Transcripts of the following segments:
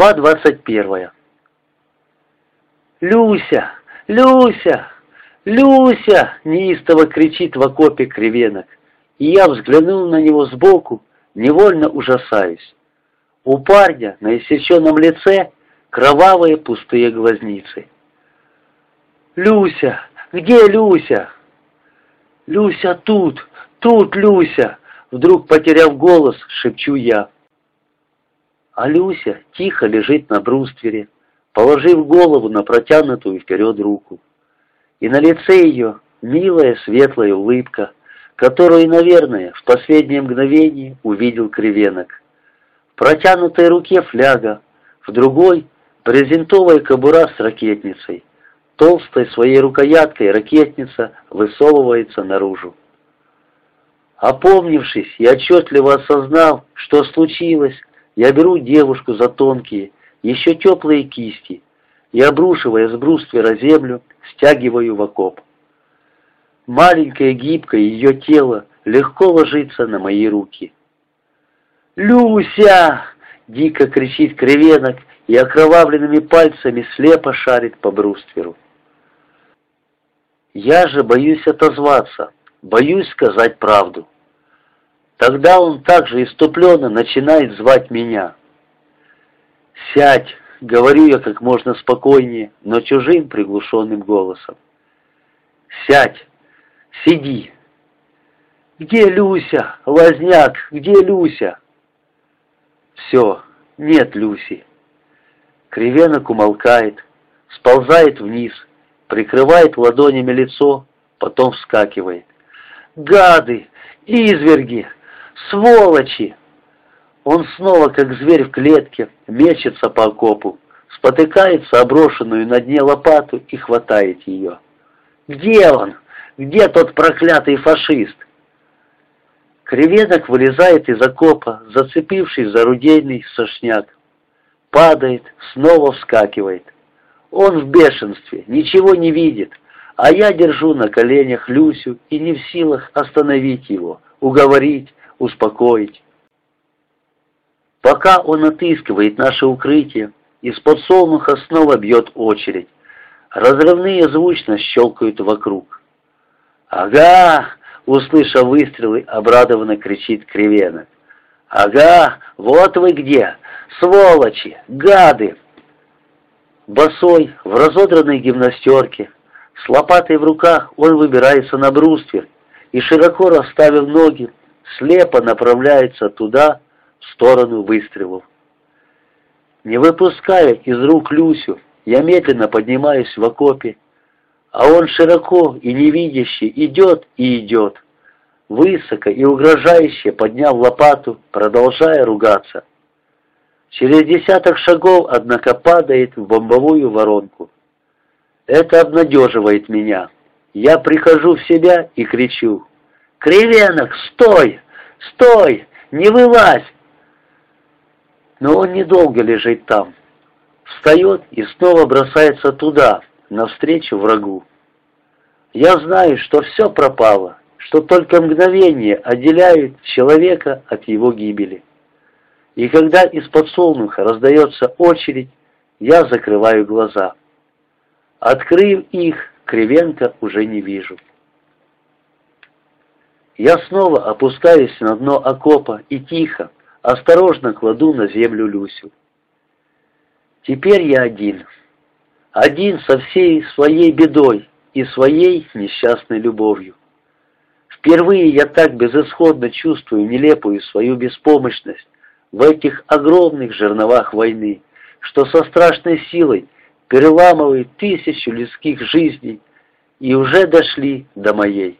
Глава 21. «Люся! Люся! Люся!» — неистово кричит в окопе кривенок. И я взглянул на него сбоку, невольно ужасаюсь. У парня на иссеченном лице кровавые пустые глазницы. «Люся! Где Люся?» «Люся тут! Тут Люся!» Вдруг, потеряв голос, шепчу я. А Люся тихо лежит на бруствере, положив голову на протянутую вперед руку. И на лице ее милая светлая улыбка, которую, наверное, в последнее мгновение увидел кривенок. В протянутой руке фляга, в другой — брезентовая кобура с ракетницей. Толстой своей рукояткой ракетница высовывается наружу. Опомнившись и отчетливо осознав, что случилось, я беру девушку за тонкие, еще теплые кисти и, обрушивая с бруствера землю, стягиваю в окоп. Маленькое гибкое ее тело легко ложится на мои руки. «Люся!» — дико кричит кривенок и окровавленными пальцами слепо шарит по брустверу. Я же боюсь отозваться, боюсь сказать правду. Тогда он также иступленно начинает звать меня. «Сядь!» — говорю я как можно спокойнее, но чужим приглушенным голосом. «Сядь! Сиди!» «Где Люся? Лазняк, где Люся?» «Все, нет Люси». Кривенок умолкает, сползает вниз, прикрывает ладонями лицо, потом вскакивает. «Гады! Изверги! Сволочи!» Он снова, как зверь в клетке, мечется по окопу, спотыкается оброшенную на дне лопату и хватает ее. «Где он? Где тот проклятый фашист?» Креветок вылезает из окопа, зацепившись за рудейный сошняк. Падает, снова вскакивает. Он в бешенстве, ничего не видит, а я держу на коленях Люсю и не в силах остановить его, уговорить, успокоить. Пока он отыскивает наше укрытие, из подсолнуха снова бьет очередь. Разрывные звучно щелкают вокруг. «Ага!» — услышав выстрелы, обрадованно кричит Кривенок. «Ага! Вот вы где! Сволочи! Гады!» Босой, в разодранной гимнастерке, с лопатой в руках он выбирается на бруствер и, широко расставив ноги, слепо направляется туда, в сторону выстрелов. Не выпуская из рук Люсю, я медленно поднимаюсь в окопе, а он широко и невидяще идет и идет, высоко и угрожающе подняв лопату, продолжая ругаться. Через десяток шагов, однако, падает в бомбовую воронку. Это обнадеживает меня. Я прихожу в себя и кричу. «Кривенок, стой! Стой! Не вылазь! Но он недолго лежит там. Встает и снова бросается туда, навстречу врагу. Я знаю, что все пропало, что только мгновение отделяют человека от его гибели. И когда из подсолнуха раздается очередь, я закрываю глаза. Открыв их, Кривенко уже не вижу. Я снова опускаюсь на дно окопа и тихо, осторожно кладу на землю Люсю. Теперь я один. Один со всей своей бедой и своей несчастной любовью. Впервые я так безысходно чувствую нелепую свою беспомощность в этих огромных жерновах войны, что со страшной силой переламывает тысячу людских жизней и уже дошли до моей.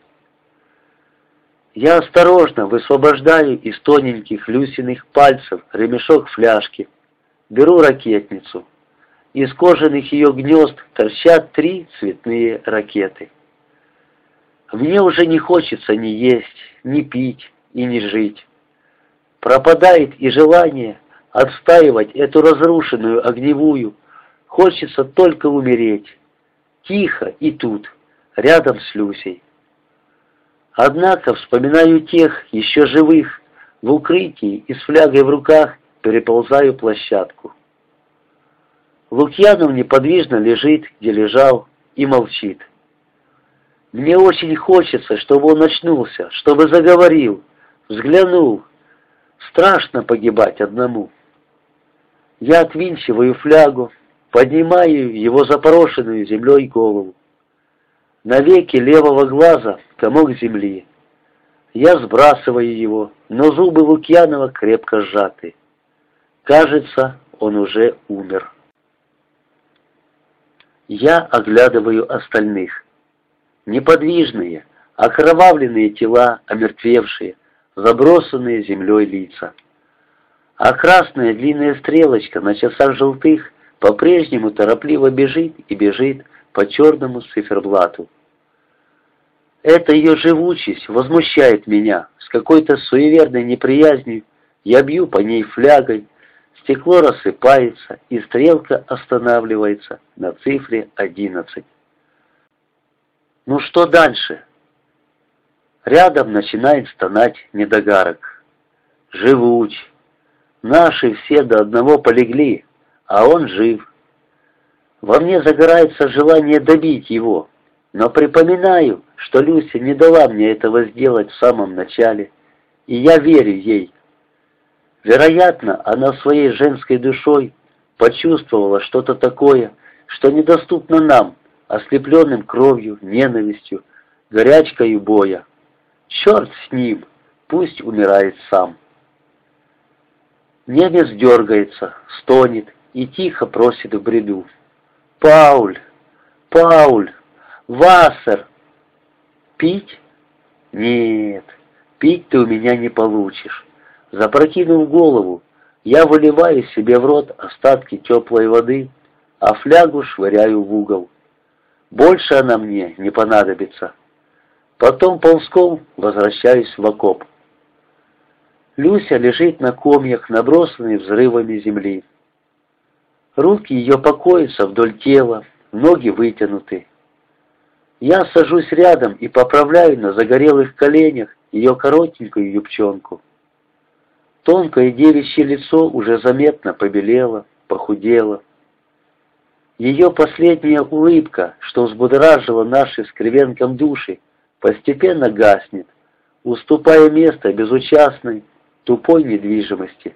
Я осторожно высвобождаю из тоненьких Люсиных пальцев ремешок фляжки, беру ракетницу. Из кожаных ее гнезд торчат три цветные ракеты. Мне уже не хочется ни есть, ни пить и ни жить. Пропадает и желание отстаивать эту разрушенную огневую. Хочется только умереть. Тихо и тут, рядом с Люсей. Однако вспоминаю тех, еще живых, в укрытии и с флягой в руках переползаю площадку. Лукьянов неподвижно лежит, где лежал, и молчит. Мне очень хочется, чтобы он очнулся, чтобы заговорил, взглянул. Страшно погибать одному. Я отвинчиваю флягу, поднимаю его запорошенную землей голову. На веке левого глаза комок земли. Я сбрасываю его, но зубы Лукьянова крепко сжаты. Кажется, он уже умер. Я оглядываю остальных. Неподвижные, окровавленные тела, омертвевшие, забросанные землей лица. А красная длинная стрелочка на часах желтых по-прежнему торопливо бежит и бежит по черному циферблату. Эта ее живучесть возмущает меня. С какой-то суеверной неприязнью я бью по ней флягой, стекло рассыпается, и стрелка останавливается на цифре одиннадцать. Ну что дальше? Рядом начинает стонать недогарок. Живуч. Наши все до одного полегли, а он жив. Во мне загорается желание добить его, но припоминаю, что Люся не дала мне этого сделать в самом начале, и я верю ей. Вероятно, она своей женской душой почувствовала что-то такое, что недоступно нам, ослепленным кровью, ненавистью, горячкою боя. Черт с ним, пусть умирает сам. Немец дергается, стонет и тихо просит в бреду. «Пауль! Пауль! Вассер!» «Пить? Нет, пить ты у меня не получишь». Запрокинув голову, я выливаю себе в рот остатки теплой воды, а флягу швыряю в угол. Больше она мне не понадобится. Потом ползком возвращаюсь в окоп. Люся лежит на комьях, набросанной взрывами земли. Руки ее покоятся вдоль тела, ноги вытянуты. Я сажусь рядом и поправляю на загорелых коленях ее коротенькую юбчонку. Тонкое девичье лицо уже заметно побелело, похудело. Ее последняя улыбка, что взбудоражила наши с кривенком души, постепенно гаснет, уступая место безучастной, тупой недвижимости.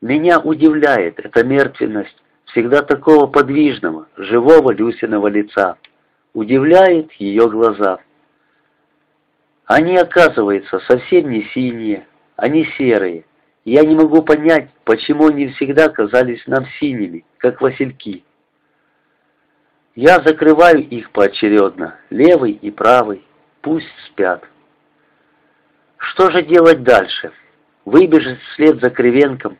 Меня удивляет эта мертвенность всегда такого подвижного, живого Люсиного лица. Удивляет ее глаза. Они, оказывается, совсем не синие, они серые, я не могу понять, почему они всегда казались нам синими, как васильки. Я закрываю их поочередно, левый и правый, пусть спят. Что же делать дальше? Выбежать вслед за Кривенком,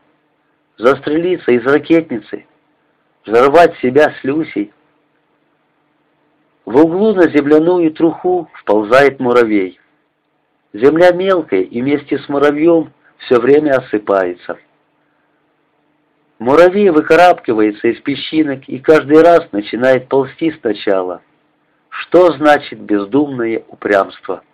застрелиться из ракетницы, взорвать себя с Люсей? В углу на земляную труху вползает муравей. Земля мелкая и вместе с муравьем все время осыпается. Муравей выкарабкивается из песчинок и каждый раз начинает ползти сначала. Что значит бездумное упрямство?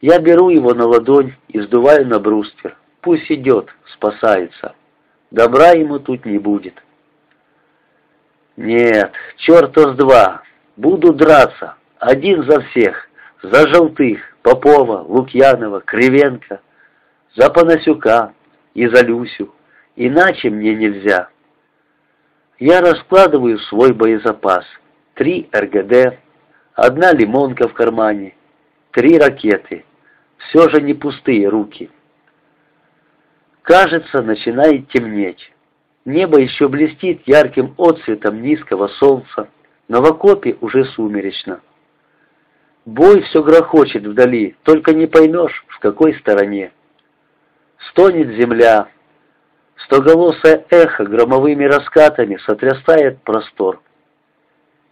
Я беру его на ладонь и сдуваю на бруствер. Пусть идет, спасается. Добра ему тут не будет. Нет, черта с два. Буду драться. Один за всех. За Желтых, Попова, Лукьянова, Кривенко за Панасюка и за Люсю, иначе мне нельзя. Я раскладываю свой боезапас. Три РГД, одна лимонка в кармане, три ракеты. Все же не пустые руки. Кажется, начинает темнеть. Небо еще блестит ярким отцветом низкого солнца, но в окопе уже сумеречно. Бой все грохочет вдали, только не поймешь, в какой стороне. Стонет земля, стоголосое эхо громовыми раскатами сотрясает простор.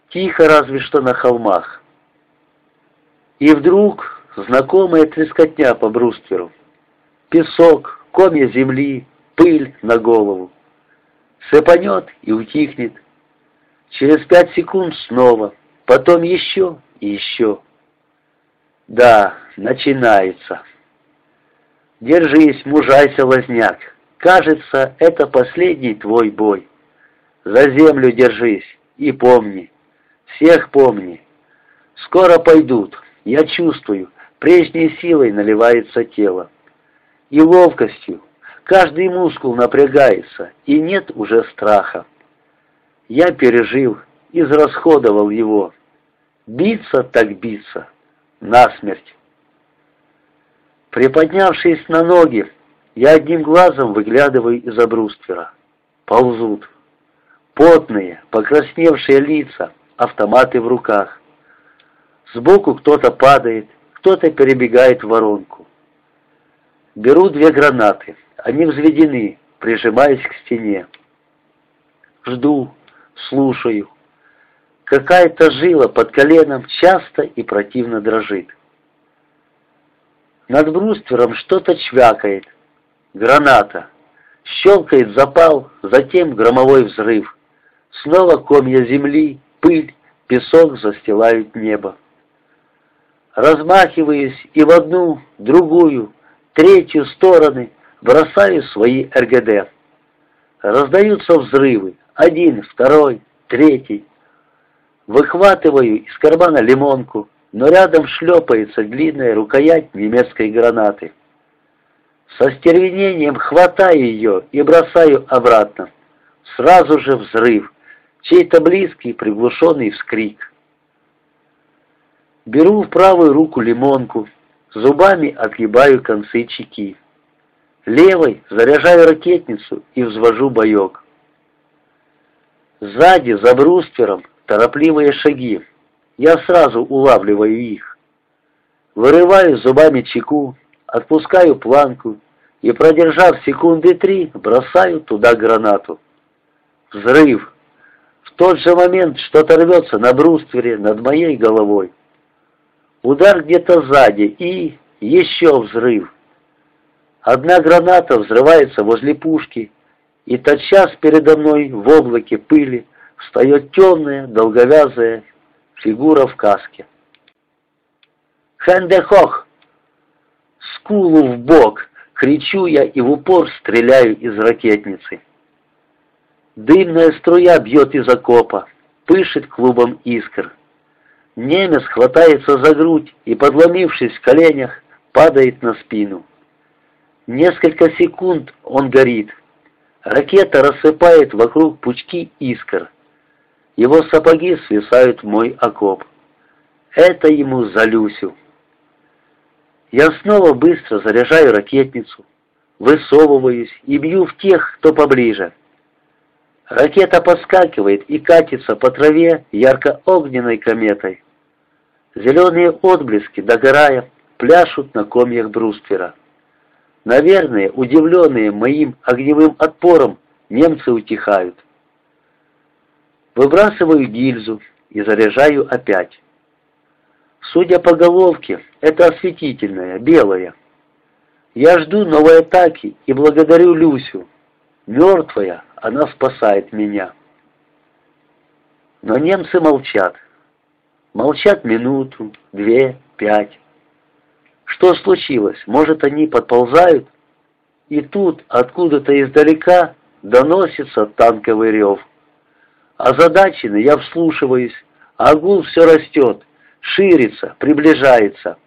Тихо разве что на холмах. И вдруг знакомая трескотня по брустверу. Песок, комья земли, пыль на голову. Сыпанет и утихнет. Через пять секунд снова, потом еще и еще. Да, начинается. Держись, мужайся, лазняк. Кажется, это последний твой бой. За землю держись и помни, всех помни. Скоро пойдут, я чувствую, прежней силой наливается тело. И ловкостью, каждый мускул напрягается, и нет уже страха. Я пережил, израсходовал его. Биться так биться, насмерть. Приподнявшись на ноги, я одним глазом выглядываю из-за бруствера. Ползут. Потные, покрасневшие лица, автоматы в руках. Сбоку кто-то падает, кто-то перебегает в воронку. Беру две гранаты. Они взведены, прижимаясь к стене. Жду, слушаю. Какая-то жила под коленом часто и противно дрожит. Над бруствером что-то чвякает. Граната. Щелкает запал, затем громовой взрыв. Снова комья земли, пыль, песок застилают небо. Размахиваясь и в одну, другую, третью стороны, бросаю свои РГД. Раздаются взрывы. Один, второй, третий. Выхватываю из кармана лимонку, но рядом шлепается длинная рукоять немецкой гранаты. Со стервенением хватаю ее и бросаю обратно. Сразу же взрыв, чей-то близкий приглушенный вскрик. Беру в правую руку лимонку, зубами отгибаю концы чеки. Левой заряжаю ракетницу и взвожу боек. Сзади, за бруствером, торопливые шаги. Я сразу улавливаю их. Вырываю зубами чеку, отпускаю планку и, продержав секунды три, бросаю туда гранату. Взрыв. В тот же момент что-то рвется на бруствере над моей головой. Удар где-то сзади и еще взрыв. Одна граната взрывается возле пушки, и тотчас передо мной в облаке пыли встает темная, долговязая фигура в каске. «Хендехох!» Скулу в бок, кричу я и в упор стреляю из ракетницы. Дымная струя бьет из окопа, пышет клубом искр. Немец хватается за грудь и, подломившись в коленях, падает на спину. Несколько секунд он горит. Ракета рассыпает вокруг пучки искр. Его сапоги свисают в мой окоп. Это ему за Люсю. Я снова быстро заряжаю ракетницу, высовываюсь и бью в тех, кто поближе. Ракета подскакивает и катится по траве ярко-огненной кометой. Зеленые отблески, догорая, пляшут на комьях бруствера. Наверное, удивленные моим огневым отпором, немцы утихают. Выбрасываю гильзу и заряжаю опять. Судя по головке, это осветительная, белая. Я жду новой атаки и благодарю Люсю. Мертвая, она спасает меня. Но немцы молчат. Молчат минуту, две, пять. Что случилось? Может, они подползают? И тут, откуда-то издалека, доносится танковый рев. Озадаченный я вслушиваюсь, а все растет, ширится, приближается.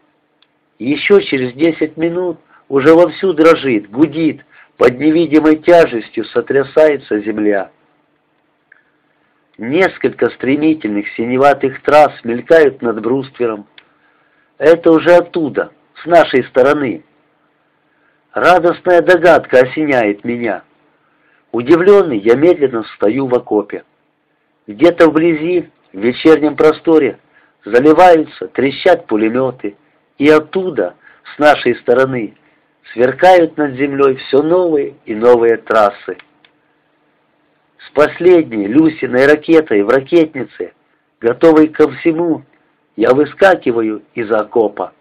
Еще через десять минут уже вовсю дрожит, гудит, под невидимой тяжестью сотрясается земля. Несколько стремительных синеватых трасс мелькают над бруствером. Это уже оттуда, с нашей стороны. Радостная догадка осеняет меня. Удивленный, я медленно встаю в окопе. Где-то вблизи, в вечернем просторе, заливаются, трещат пулеметы, и оттуда, с нашей стороны, сверкают над землей все новые и новые трассы. С последней Люсиной ракетой в ракетнице, готовой ко всему, я выскакиваю из окопа.